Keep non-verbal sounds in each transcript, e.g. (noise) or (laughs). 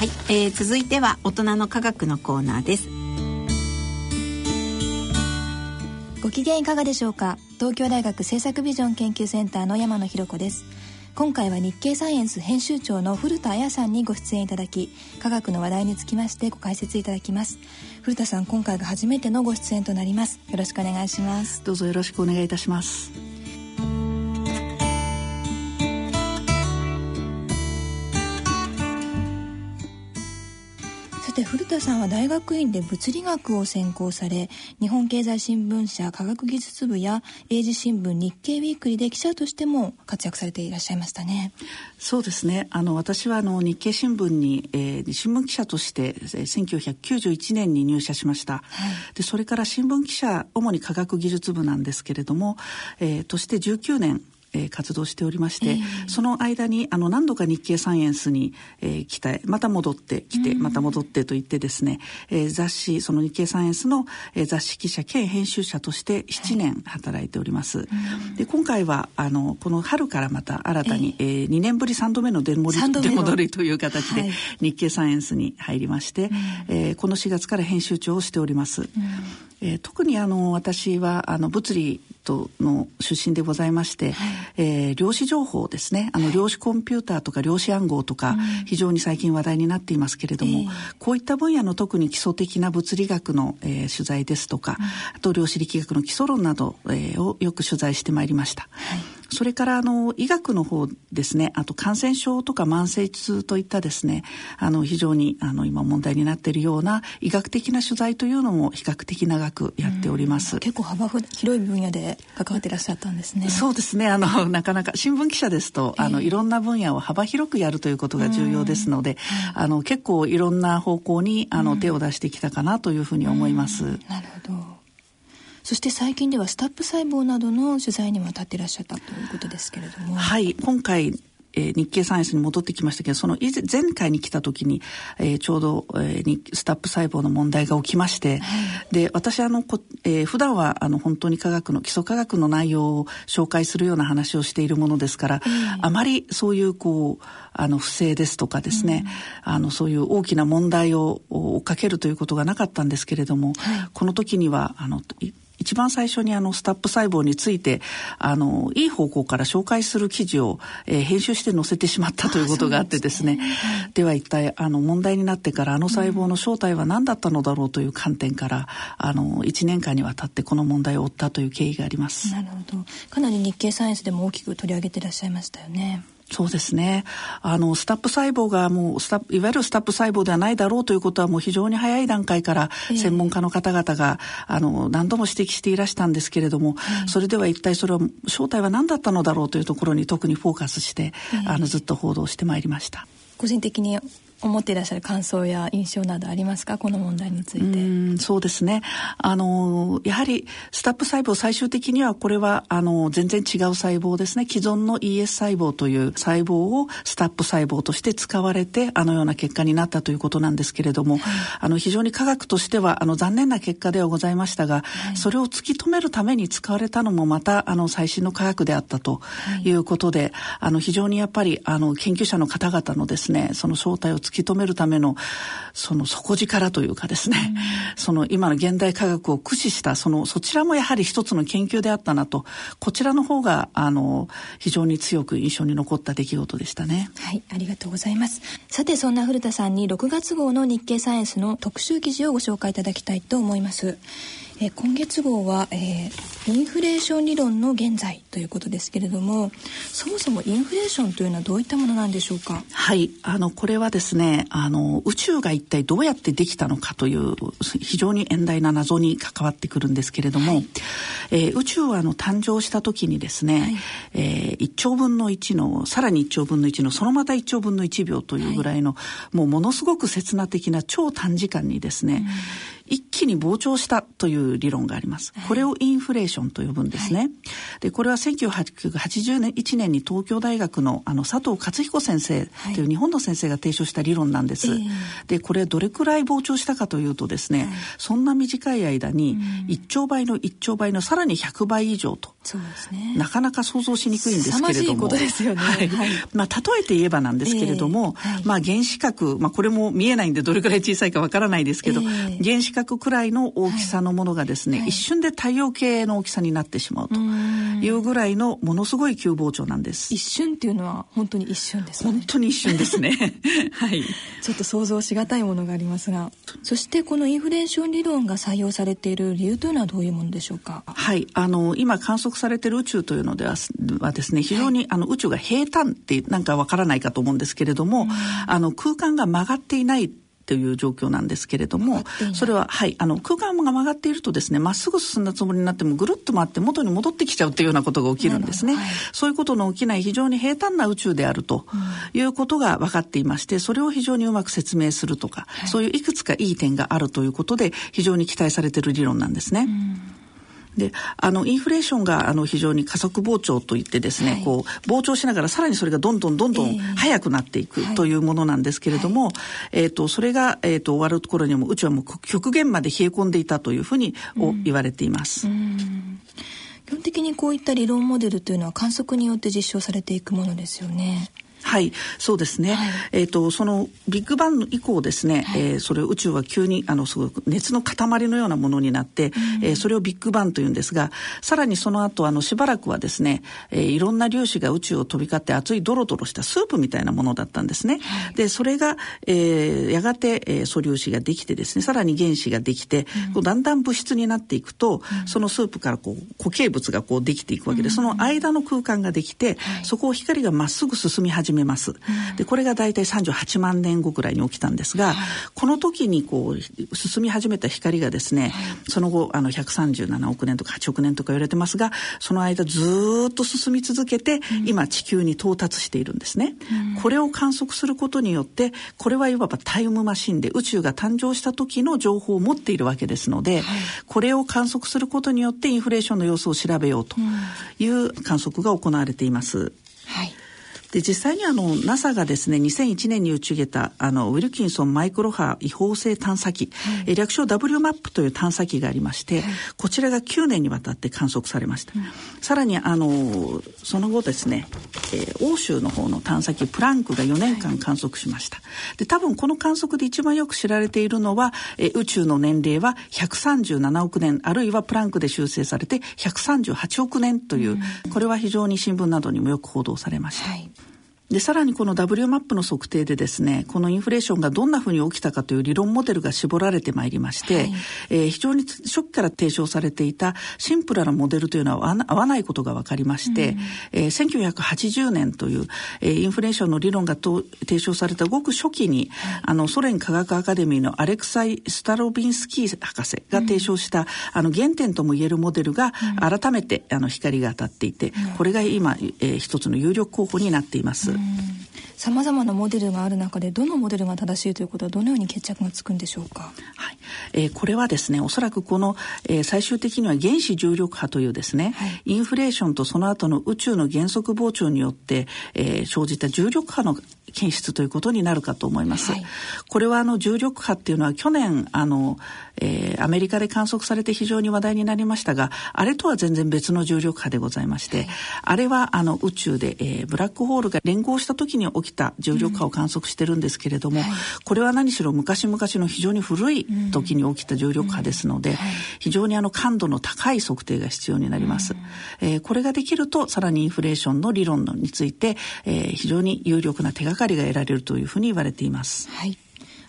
はい、えー、続いては大人の科学のコーナーです。ご機嫌いかがでしょうか？東京大学政策ビジョン研究センターの山野博子です。今回は日経サイエンス編集長の古田彩さんにご出演いただき科学の話題につきましてご解説いただきます。古田さん今回が初めてのご出演となります。よろしくお願いします。どうぞよろしくお願いいたしますて古田さんは大学院で物理学を専攻され日本経済新聞社科学技術部や英字新聞日経ウィークリーで記者としても活躍されていらっしゃいましたね。そうですね。あの私はあの日経新聞に、えー、新聞記者として1991年に入社しました、はい、でそれから新聞記者主に科学技術部なんですけれども、えー、として19年えー、活動しておりまして、えー、その間にあの何度か日経サイエンスに、えー、来たまた戻ってきて、また戻ってと言ってですね、えー、雑誌その日経サイエンスの、えー、雑誌記者兼編集者として7年働いております。はい、で今回はあのこの春からまた新たに、えー、えー、2年ぶり3度目の出戻り出戻りという形で、日経サイエンスに入りまして、えー、この4月から編集長をしております。えー、特にあの私はあの物理との出身でございまして、はい、えー、量子情報ですね。あの量子コンピューターとか量子暗号とか、非常に最近話題になっていますけれども、こういった分野の特に基礎的な物理学の、えー、取材ですとか、あと量子力学の基礎論など、えー、をよく取材してまいりました。はいそれからあの医学の方ですねあと感染症とか慢性痛といったですねあの非常にあの今問題になっているような医学的な取材というのも比較的長くやっております。結構幅広い分野で関わっていらっしゃったんですね。そうですねあの (laughs) なかなか新聞記者ですと、あのいろんな分野を幅広くやるということが重要ですので、あの結構いろんな方向にあの手を出してきたかなというふうに思います。なるほど。そして最近ではスタップ細胞などの取材にも当たっていらっしゃったということですけれども。はい、今回えー、日経サイエンスに戻ってきましたけど、その以前、前回に来た時に、えー、ちょうど、えー、スタップ細胞の問題が起きまして、はい、で、私あの、こえー、普段はあの、本当に科学の、基礎科学の内容を紹介するような話をしているものですから、あまりそういう、こう、あの、不正ですとかですね、うん、あの、そういう大きな問題を追っかけるということがなかったんですけれども、はい、この時には、あの、一番最初にあのスタップ細胞についてあのいい方向から紹介する記事を、えー、編集して載せてしまったということがあってですねで、ねは一体あの問題になってからあの細胞の正体は何だったのだろうという観点から、あの1年間にわたってこの問題を追ったという経緯があります。なるほどかなり日経サイエンスでも大きく取り上げていらっしゃいましたよね。そうですね。あの、スタップ細胞がもうスタいわゆるスタップ細胞ではないだろうということはもう非常に早い段階から専門家の方々が、えー、あの、何度も指摘していらしたんですけれども、えー、それでは一体それは正体は何だったのだろうというところに特にフォーカスして、えー、あの、ずっと報道してまいりました。個人的に思っていらっしゃる感想や印象などありますか？この問題について。そうですね。あの、やはりスタップ細胞最終的にはこれはあの全然違う細胞ですね。既存の ES 細胞という細胞をスタップ細胞として使われてあのような結果になったということなんですけれども、はい、あの非常に科学としてはあの残念な結果ではございましたが、はい、それを突き止めるために使われたのもまたあの最新の科学であったということで、はい、あの非常にやっぱりあの研究者の方々のですね、その正体を突き止めるためのその底力というかですね、うん、その今の現代科学を駆使したそのそちらもやはり一つの研究であったなとこちらの方があの非常に強く印象に残った出来事でしたね。はいありがとうございます。さてそんな古田さんに6月号の日経サイエンスの特集記事をご紹介いただきたいと思いますえー、今月号は、えー、インフレーション理論の現在ということですけれどもそもそもインフレーションというのはどういったものなんでしょうか？はい。あのこれはですねあの宇宙が一体どうやってできたのかという非常に遠大な謎に関わってくるんですけれども、はい、えー、宇宙はあの誕生した時にですね、はい、えー、1兆分の1のさらに1兆分の1のそのまた1兆分の1秒というぐらいの、はい、もうものすごく刹那的な超短時間にですね、うん一気に膨張したという理論があります。これをインフレーションと呼ぶんですね。はい、で、これは1981年に東京大学のあの佐藤勝彦先生という日本の先生が提唱した理論なんです。はい、で、これどれくらい膨張したかというとですね、はい、そんな短い間に1兆倍の1兆倍のさらに100倍以上と、そうですね、なかなか想像しにくいんですけれども。はい。まあ、例えて言えばなんですけれども、えー、まあ、原子核、まあ、これも見えないんでどれくらい小さいかわからないですけど、えー、原子核くらいの大きさのものがですね、一瞬で太陽系の大きさになってしまうというぐらいのものすごい急膨張なんです。一瞬っていうのは本当に一瞬ですね。本当に一瞬ですね。(laughs) はい。ちょっと想像しがたいものがありますが、そしてこのインフレーション理論が採用されている理由というのはどういうものでしょうか？はい。あの今観測されている宇宙というのでははですね、非常に、はい、あの宇宙が平坦ってなんかわからないかと思うんですけれども、あの空間が曲がっていないという状況なんですけれどもそれははいあの空間が曲がっているとですねまっすぐ進んだつもりになってもぐるっと回って元に戻ってきちゃうというようなことが起きるんですね、はい、そういうことの起きない非常に平坦な宇宙であるということが分かっていましてそれを非常にうまく説明するとか、はい、そういういくつかいい点があるということで非常に期待されている理論なんですね。うんであのインフレーションがあの非常に加速膨張といってですね、はい、こう膨張しながらさらにそれがどんどんどんどん速くなっていくというものなんですけれども、えー、えーとそれが、えーと、終わる頃にも宇宙はもう極限まで冷え込んでいたというふうに、うん、言われています。基本的にこういった理論モデルというのは観測によって実証されていくものですよね。はい、そうですね。はい、えっ、ー、とそのビッグバン以降ですね、はい、えー、それ宇宙は急にあのすごく熱の塊のようなものになって、うん、えー、それをビッグバンというんですが、さらにその後あのしばらくはですね、えー、いろんな粒子が宇宙を飛び交って熱いドロドロしたスープみたいなものだったんですね。はい、でそれが、えー、やがて、えー、素粒子ができてですね、さらに原子ができて、うん、こうだんだん物質になっていくと、うん、そのスープからこう固形物がこうできていくわけで、その間の空間ができて、そこを光がまっすぐ進み始めます。でこれが大体38万年後ぐらいに起きたんですが、この時にこう進み始めた光がですね、その後あの137億年とか8億年とか言われてますがその間ずっと進み続けて、今地球に到達しているんですね。これを観測することによってこれはいわばタイムマシンで宇宙が誕生した時の情報を持っているわけですので、これを観測することによってインフレーションの様子を調べようという観測が行われています。はいで実際にあの NASA がですね2001年に打ち上げたあのウィルキンソンマイクロ波違法性探査機、はい、略称 WMAP という探査機がありまして、はい、こちらが9年にわたって観測されました、うん、さらにあのその後ですね、えー、欧州の方の探査機プランクが4年間観測しました、はい、で多分この観測で一番よく知られているのは、えー、宇宙の年齢は137億年あるいはプランクで修正されて138億年という、うん、これは非常に新聞などにもよく報道されました、はいでさらにこの W マップの測定でですねこのインフレーションがどんなふうに起きたかという理論モデルが絞られてまいりまして、はい、えー、非常に初期から提唱されていたシンプルなモデルというのは合わないことが分かりまして、うん、えー、1980年という、えー、インフレーションの理論がと提唱されたごく初期に、はい、あのソ連科学アカデミーのアレクサイ・スタロビンスキー博士が提唱した、うん、あの原点ともいえるモデルが改めて、あの光が当たっていて、これが今、えー、一つの有力候補になっています。さまざまなモデルがある中でどのモデルが正しいということはどのように決着がつくんでしょうか、はい。えー、これはですねおそらくこの、えー、最終的には原子重力波というですね、はい、インフレーションとその後の宇宙の減速膨張によって、えー、生じた重力波の検出ということになるかと思います。はい、これはあの重力波っていうのは去年あの、えー、アメリカで観測されて非常に話題になりましたがあれとは全然別の重力波でございまして、はい、あれはあの宇宙で、えー、ブラックホールが連合した時に起きた重力波を観測してるんですけれども、うんはい、これは何しろ昔々の非常に古い時に起きた重力波ですので、うん、非常にあの感度の高い測定が必要になります。うん、えー、これができるとさらにインフレーションの理論について、えー、非常に有力な手がかりが得られるというふうに言われています。はい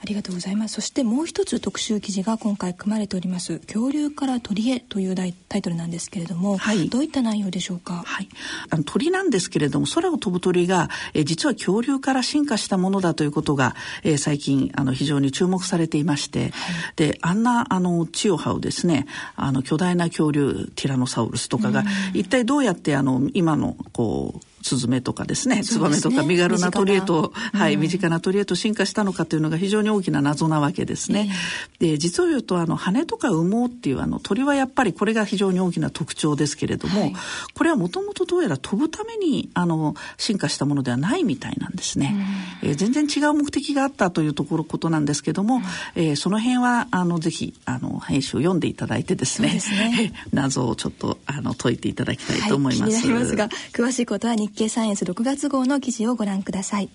ありがとうございます。そしてもう一つ特集記事が今回組まれております。恐竜から鳥へというタイトルなんですけれども、はい、どういった内容でしょうか？はい。あの鳥なんですけれども、空を飛ぶ鳥が、え実は恐竜から進化したものだということが、えー、最近あの非常に注目されていまして、はい、であんなあの地を這うですね、あの巨大な恐竜ティラノサウルスとかが、一体どうやってあの今のこうスズメとかですねツバメとか身軽な鳥へと、はい、身近な鳥へと進化したのかというのが非常に大きな謎なわけですね。えー、で実を言うとあの羽とか羽毛っていうあの鳥はやっぱりこれが非常に大きな特徴ですけれども、はい、これはもともとどうやら飛ぶためにあの進化したものではないみたいなんですね。えー、全然違う目的があったというところことなんですけども、えー、その辺はあのぜひあの編集を読んでいただいてですね、ね、(laughs) 謎をちょっとあの解いていただきたいと思います。はい、ますが詳しいことは日経サイエンス6月号の記事をご覧ください。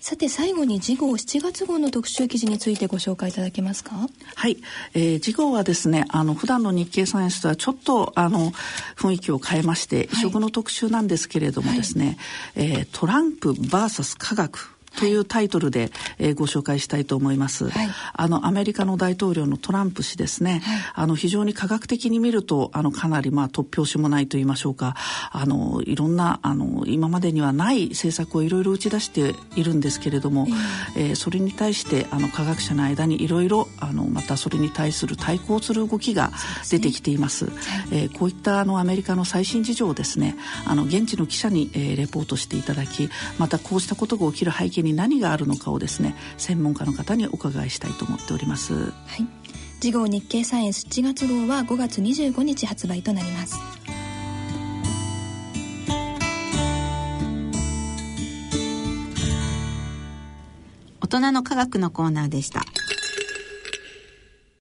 さて最後に次号7月号の特集記事についてご紹介いただけますか？はい、えー、次号はですねあの普段の日経サイエンスとはちょっとあの雰囲気を変えまして異色の特集なんですけれどもですね、はい、えー、トランプ VS 科学というタイトルで、えー、ご紹介したいと思います、はい、あのアメリカの大統領のトランプ氏ですね、はい、あの非常に科学的に見るとあのかなりまあ突拍子もないと言いましょうか。あのいろんなあの今までにはない政策をいろいろ打ち出しているんですけれども、えー、えー、それに対してあの科学者の間にいろいろあのまたそれに対する対抗する動きが出てきています。すね、えー、こういったあのアメリカの最新事情をですねあの現地の記者に、えー、レポートしていただきまたこうしたことが起きる背景にに何があるのかをですね専門家の方にお伺いしたいと思っております。はい。次号日経サイエンス7月号は5月25日発売となります。大人の科学のコーナーでした